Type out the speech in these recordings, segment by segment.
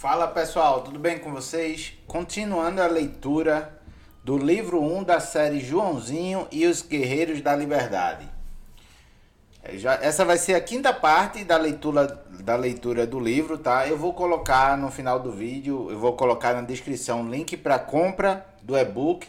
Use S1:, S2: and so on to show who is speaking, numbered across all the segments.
S1: Fala pessoal, tudo bem com vocês? Continuando a leitura do livro 1 da série Joãozinho e os Guerreiros da Liberdade. É, essa vai ser a quinta parte da leitura, da leitura do livro, tá? Eu vou colocar no final do vídeo, eu vou colocar na descrição o link para compra do e-book.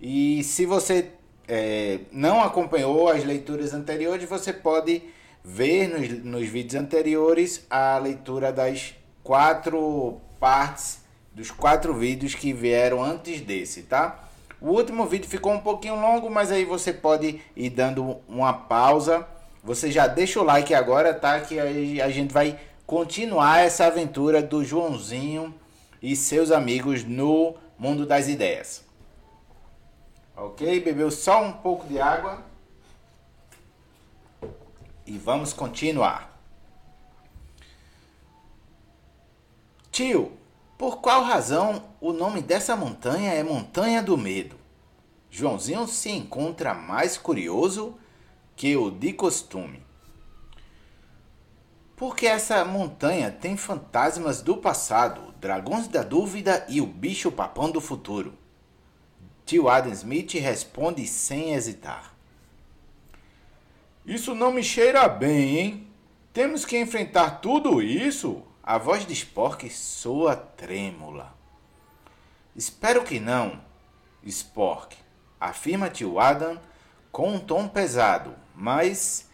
S1: E se você é, não acompanhou as leituras anteriores, você pode ver nos, nos vídeos anteriores a leitura das quatro partes dos quatro vídeos que vieram antes desse, tá? O último vídeo ficou um pouquinho longo, mas aí você pode ir dando uma pausa. Você já deixa o like agora, tá? Que aí a gente vai continuar essa aventura do Joãozinho e seus amigos no mundo das ideias. Ok? Bebeu só um pouco de água. E vamos continuar. Tio, por qual razão o nome dessa montanha é Montanha do Medo? Joãozinho se encontra mais curioso que o de costume. Porque essa montanha tem fantasmas do passado, dragões da dúvida e o bicho papão do futuro. Tio Adam Smith responde sem hesitar. Isso não me cheira bem, hein? Temos que enfrentar tudo isso? A voz de Spork soa trêmula. Espero que não, Spork, afirma tio Adam com um tom pesado, mas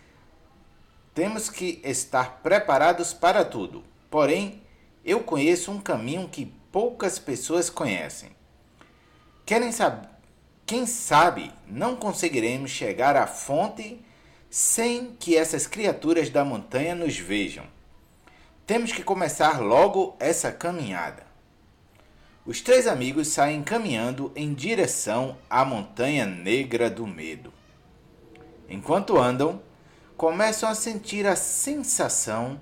S1: temos que estar preparados para tudo. Porém, eu conheço um caminho que poucas pessoas conhecem. Querem saber? Quem sabe não conseguiremos chegar à fonte sem que essas criaturas da montanha nos vejam. Temos que começar logo essa caminhada. Os três amigos saem caminhando em direção à Montanha Negra do Medo. Enquanto andam, começam a sentir a sensação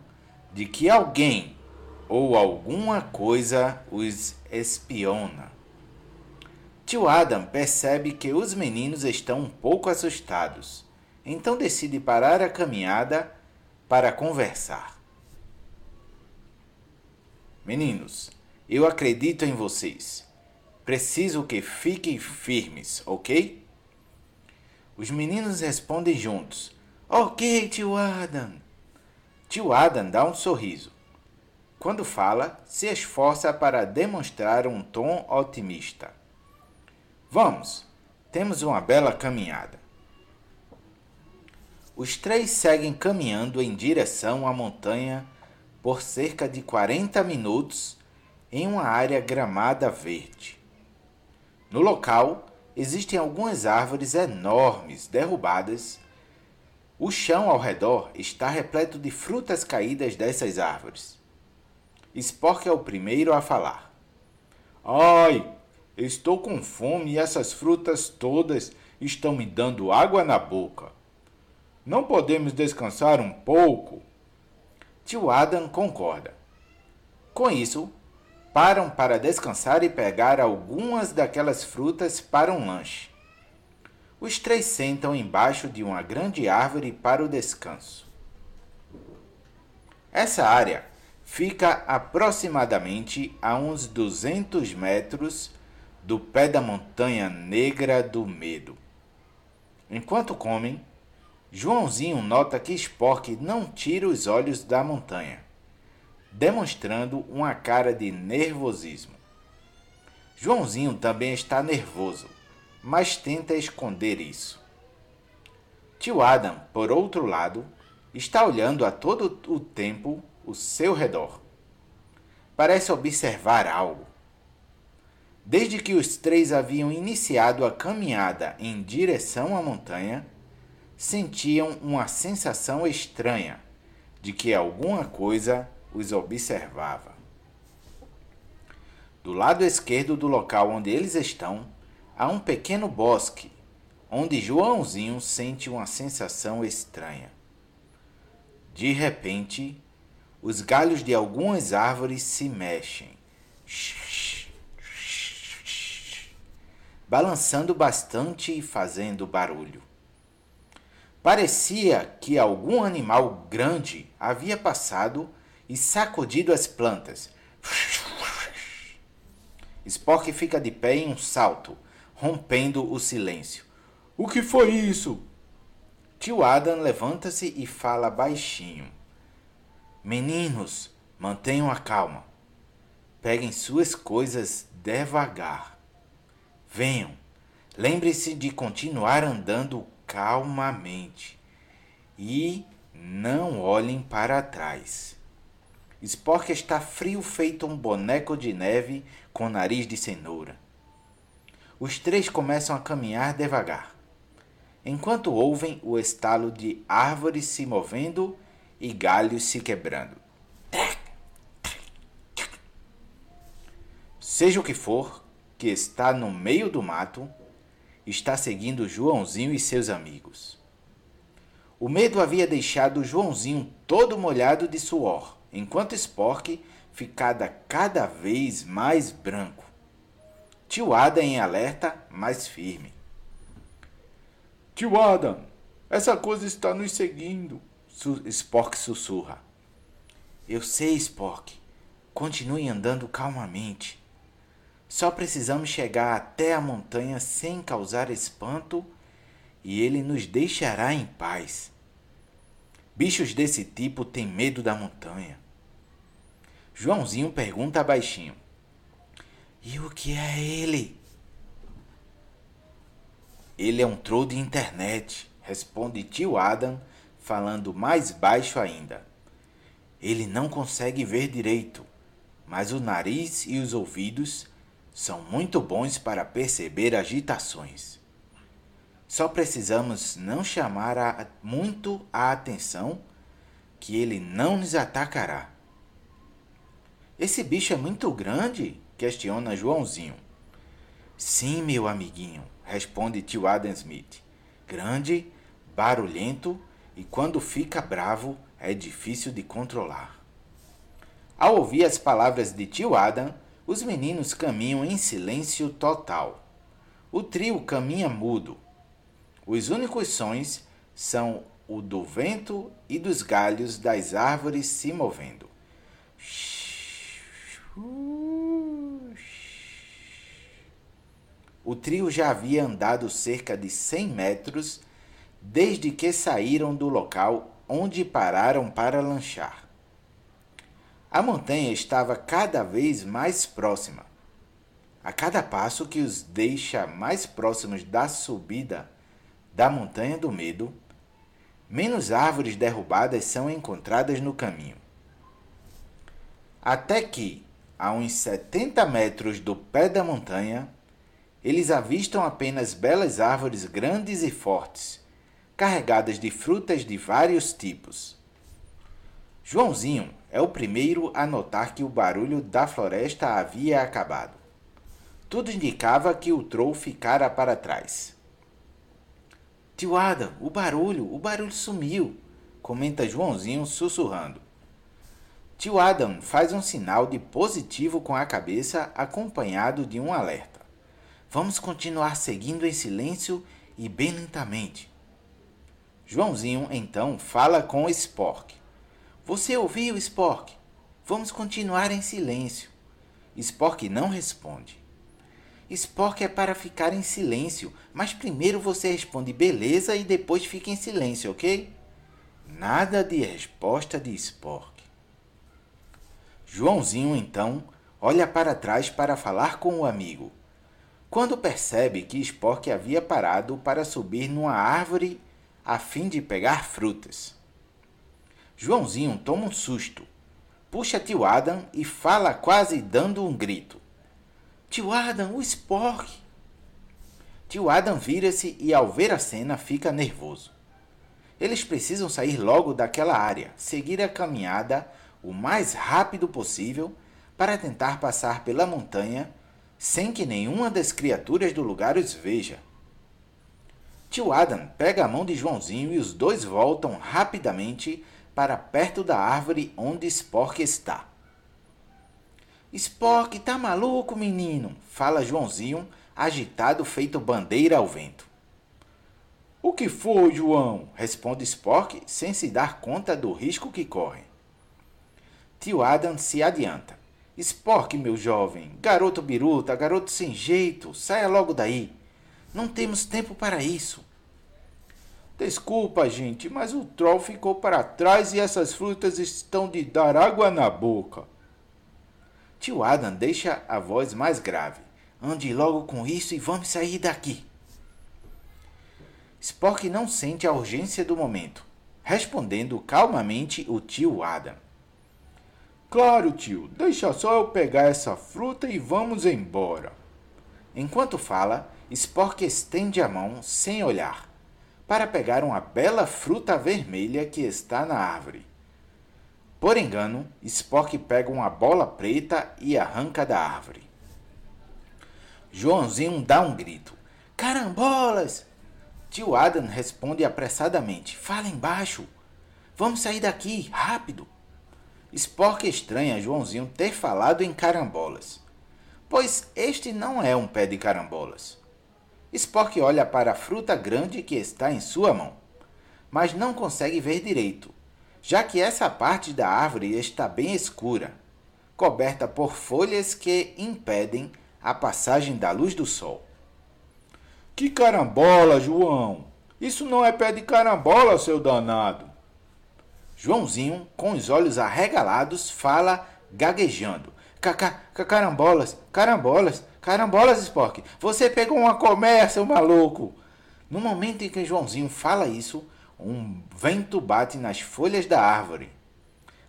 S1: de que alguém ou alguma coisa os espiona. Tio Adam percebe que os meninos estão um pouco assustados, então decide parar a caminhada para conversar. Meninos, eu acredito em vocês. Preciso que fiquem firmes, ok? Os meninos respondem juntos: Ok, tio Adam. Tio Adam dá um sorriso. Quando fala, se esforça para demonstrar um tom otimista. Vamos, temos uma bela caminhada. Os três seguem caminhando em direção à montanha por cerca de 40 minutos em uma área gramada verde. No local existem algumas árvores enormes derrubadas. O chão ao redor está repleto de frutas caídas dessas árvores. Spork é o primeiro a falar. Ai, estou com fome e essas frutas todas estão me dando água na boca. Não podemos descansar um pouco? Tio Adam concorda. Com isso, param para descansar e pegar algumas daquelas frutas para um lanche. Os três sentam embaixo de uma grande árvore para o descanso. Essa área fica aproximadamente a uns 200 metros do pé da montanha negra do medo. Enquanto comem, Joãozinho nota que Spork não tira os olhos da montanha, demonstrando uma cara de nervosismo. Joãozinho também está nervoso, mas tenta esconder isso. Tio Adam, por outro lado, está olhando a todo o tempo o seu redor. Parece observar algo. Desde que os três haviam iniciado a caminhada em direção à montanha, sentiam uma sensação estranha de que alguma coisa os observava. Do lado esquerdo do local onde eles estão, há um pequeno bosque, onde Joãozinho sente uma sensação estranha. De repente, os galhos de algumas árvores se mexem, balançando bastante e fazendo barulho. Parecia que algum animal grande havia passado e sacudido as plantas, Spork fica de pé em um salto, rompendo o silêncio. O que foi isso? Tio Adam levanta-se e fala baixinho. Meninos, mantenham a calma. Peguem suas coisas devagar. Venham. Lembre-se de continuar andando calmamente. E não olhem para trás. Spork está frio feito um boneco de neve com nariz de cenoura. Os três começam a caminhar devagar, enquanto ouvem o estalo de árvores se movendo e galhos se quebrando. Seja o que for que está no meio do mato, está seguindo Joãozinho e seus amigos. O medo havia deixado Joãozinho todo molhado de suor, enquanto Spork ficada cada vez mais branco. Tio Adam em alerta, mais firme. Tio Adam, essa coisa está nos seguindo, Spork sussurra. Eu sei, Spork. Continue andando calmamente. Só precisamos chegar até a montanha sem causar espanto e ele nos deixará em paz. Bichos desse tipo têm medo da montanha. Joãozinho pergunta baixinho: E o que é ele? Ele é um troll de internet, responde tio Adam, falando mais baixo ainda. Ele não consegue ver direito, mas o nariz e os ouvidos são muito bons para perceber agitações. Só precisamos não chamar a, muito a atenção que ele não nos atacará. Esse bicho é muito grande? questiona Joãozinho. Sim, meu amiguinho, responde tio Adam Smith. Grande, barulhento e quando fica bravo é difícil de controlar. Ao ouvir as palavras de tio Adam, os meninos caminham em silêncio total. O trio caminha mudo. Os únicos sons são o do vento e dos galhos das árvores se movendo. O trio já havia andado cerca de 100 metros desde que saíram do local onde pararam para lanchar. A montanha estava cada vez mais próxima. A cada passo que os deixa mais próximos da subida da Montanha do Medo, menos árvores derrubadas são encontradas no caminho. Até que, a uns 70 metros do pé da montanha, eles avistam apenas belas árvores grandes e fortes, carregadas de frutas de vários tipos. Joãozinho é o primeiro a notar que o barulho da floresta havia acabado. Tudo indicava que o troll ficara para trás. Tio Adam, o barulho, o barulho sumiu, comenta Joãozinho sussurrando. Tio Adam faz um sinal de positivo com a cabeça, acompanhado de um alerta. Vamos continuar seguindo em silêncio e bem lentamente. Joãozinho então fala com Spork. Você ouviu, Spork? Vamos continuar em silêncio. Spork não responde. Spork é para ficar em silêncio, mas primeiro você responde beleza e depois fica em silêncio, ok? Nada de resposta de Spork. Joãozinho, então, olha para trás para falar com o amigo. Quando percebe que Spork havia parado para subir numa árvore a fim de pegar frutas. Joãozinho toma um susto, puxa tio Adam e fala quase dando um grito. Tio Adam, o Spork! Tio Adam vira-se e, ao ver a cena, fica nervoso. Eles precisam sair logo daquela área, seguir a caminhada o mais rápido possível para tentar passar pela montanha sem que nenhuma das criaturas do lugar os veja. Tio Adam pega a mão de Joãozinho e os dois voltam rapidamente para perto da árvore onde Spork está. Spork, tá maluco, menino? Fala Joãozinho, agitado feito bandeira ao vento. O que foi, João? Responde Spork, sem se dar conta do risco que corre. Tio Adam se adianta. Spork, meu jovem, garoto biruta, garoto sem jeito, saia logo daí. Não temos tempo para isso. Desculpa, gente, mas o troll ficou para trás e essas frutas estão de dar água na boca. Tio Adam deixa a voz mais grave. Ande logo com isso e vamos sair daqui. Spock não sente a urgência do momento, respondendo calmamente o tio Adam. Claro, tio, deixa só eu pegar essa fruta e vamos embora. Enquanto fala, Spock estende a mão sem olhar para pegar uma bela fruta vermelha que está na árvore. Por engano, Spock pega uma bola preta e arranca da árvore. Joãozinho dá um grito. Carambolas! Tio Adam responde apressadamente. Fala embaixo. Vamos sair daqui, rápido. Spock estranha Joãozinho ter falado em carambolas, pois este não é um pé de carambolas. Spock olha para a fruta grande que está em sua mão, mas não consegue ver direito, já que essa parte da árvore está bem escura, coberta por folhas que impedem a passagem da luz do sol. Que carambola, João! Isso não é pé de carambola, seu danado! Joãozinho, com os olhos arregalados, fala gaguejando. Carambolas, carambolas, Carambolas, Spock, você pegou uma colmeia, seu maluco! No momento em que Joãozinho fala isso, um vento bate nas folhas da árvore.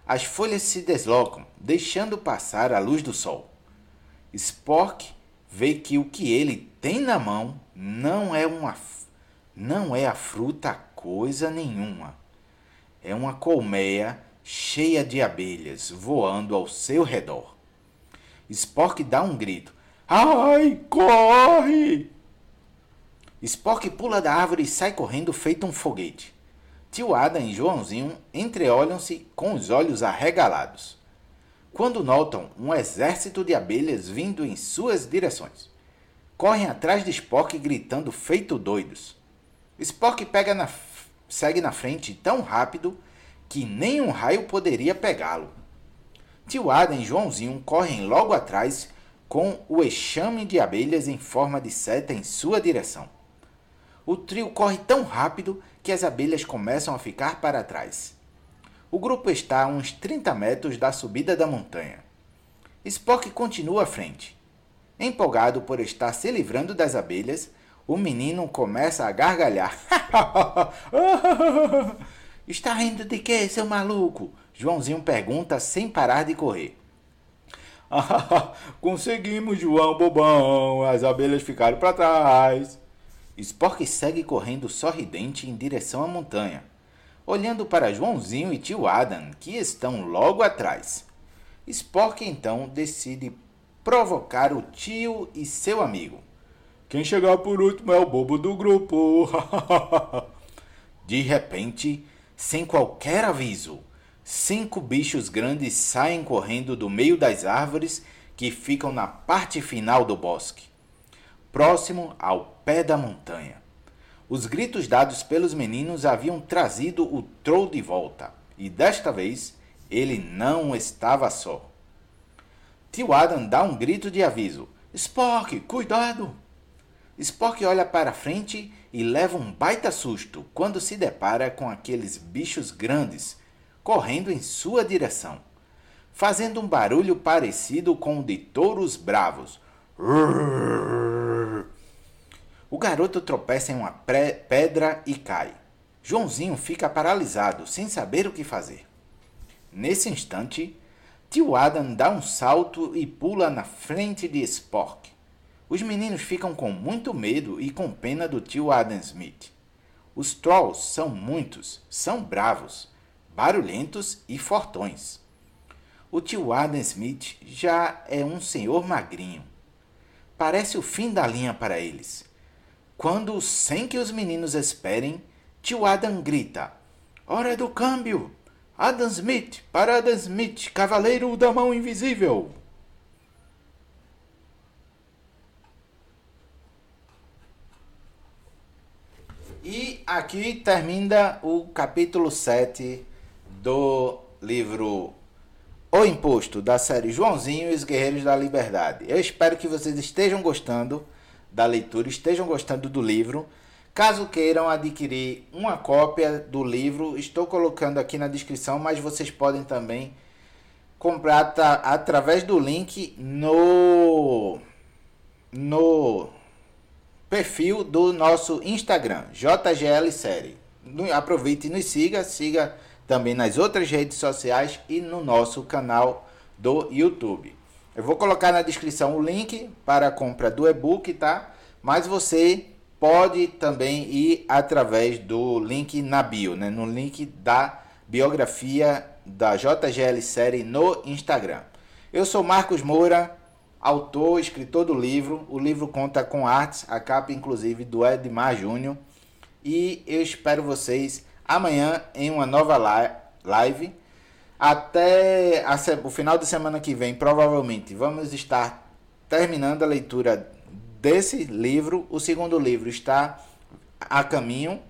S1: As folhas se deslocam, deixando passar a luz do sol. Spock vê que o que ele tem na mão não é uma não é a fruta coisa nenhuma. É uma colmeia cheia de abelhas voando ao seu redor. Spock dá um grito. Ai, corre! Spock pula da árvore e sai correndo feito um foguete. Tio Adam e Joãozinho entreolham-se com os olhos arregalados. Quando notam um exército de abelhas vindo em suas direções, correm atrás de Spock gritando feito doidos. Spock pega na, segue na frente tão rápido que nem um raio poderia pegá-lo. Tio Adam e Joãozinho correm logo atrás com o enxame de abelhas em forma de seta em sua direção. O trio corre tão rápido que as abelhas começam a ficar para trás. O grupo está a uns 30 metros da subida da montanha. Spock continua à frente. Empolgado por estar se livrando das abelhas, o menino começa a gargalhar. Está rindo de quê, seu maluco? Joãozinho pergunta sem parar de correr. Conseguimos, João Bobão. As abelhas ficaram para trás. Spork segue correndo sorridente em direção à montanha, olhando para Joãozinho e tio Adam, que estão logo atrás. Spork então decide provocar o tio e seu amigo. Quem chegar por último é o bobo do grupo. De repente, sem qualquer aviso, cinco bichos grandes saem correndo do meio das árvores que ficam na parte final do bosque, próximo ao pé da montanha. Os gritos dados pelos meninos haviam trazido o Troll de volta, e desta vez ele não estava só. Tio Adam dá um grito de aviso: Spock, cuidado! Spock olha para frente e leva um baita susto quando se depara com aqueles bichos grandes correndo em sua direção, fazendo um barulho parecido com o de touros bravos. O garoto tropeça em uma pedra e cai. Joãozinho fica paralisado, sem saber o que fazer. Nesse instante, tio Adam dá um salto e pula na frente de Spock. Os meninos ficam com muito medo e com pena do tio Adam Smith. Os trolls são muitos, são bravos barulhentos e fortões. O tio Adam Smith já é um senhor magrinho. Parece o fim da linha para eles. Quando, sem que os meninos esperem, tio Adam grita: Hora do câmbio! Adam Smith, para Adam Smith, cavaleiro da mão invisível! E aqui termina o capítulo 7 do livro O Imposto, da série Joãozinho e os Guerreiros da Liberdade. Eu espero que vocês estejam gostando da leitura, estejam gostando do livro. Caso queiram adquirir uma cópia do livro, estou colocando aqui na descrição, mas vocês podem também comprar através do link no no perfil do nosso Instagram, JGL Série. Aproveite e nos siga, siga também nas outras redes sociais e no nosso canal do YouTube. Eu vou colocar na descrição o link para a compra do e-book, tá? Mas você pode também ir através do link na bio, né? No link da biografia da JGL Série no Instagram. Eu sou Marcos Moura, autor, escritor do livro. O livro conta com artes, a capa inclusive do Edmar Júnior. E eu espero vocês amanhã em uma nova live. Até o final de semana que vem, provavelmente, vamos estar terminando a leitura desse livro. O segundo livro está a caminho,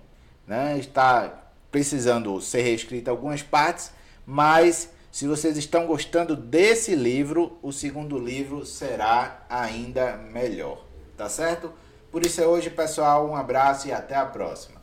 S1: né? está precisando ser reescrito algumas partes, mas se vocês estão gostando desse livro, o segundo livro será ainda melhor, tá certo? Por isso é hoje, pessoal. Um abraço e até a próxima.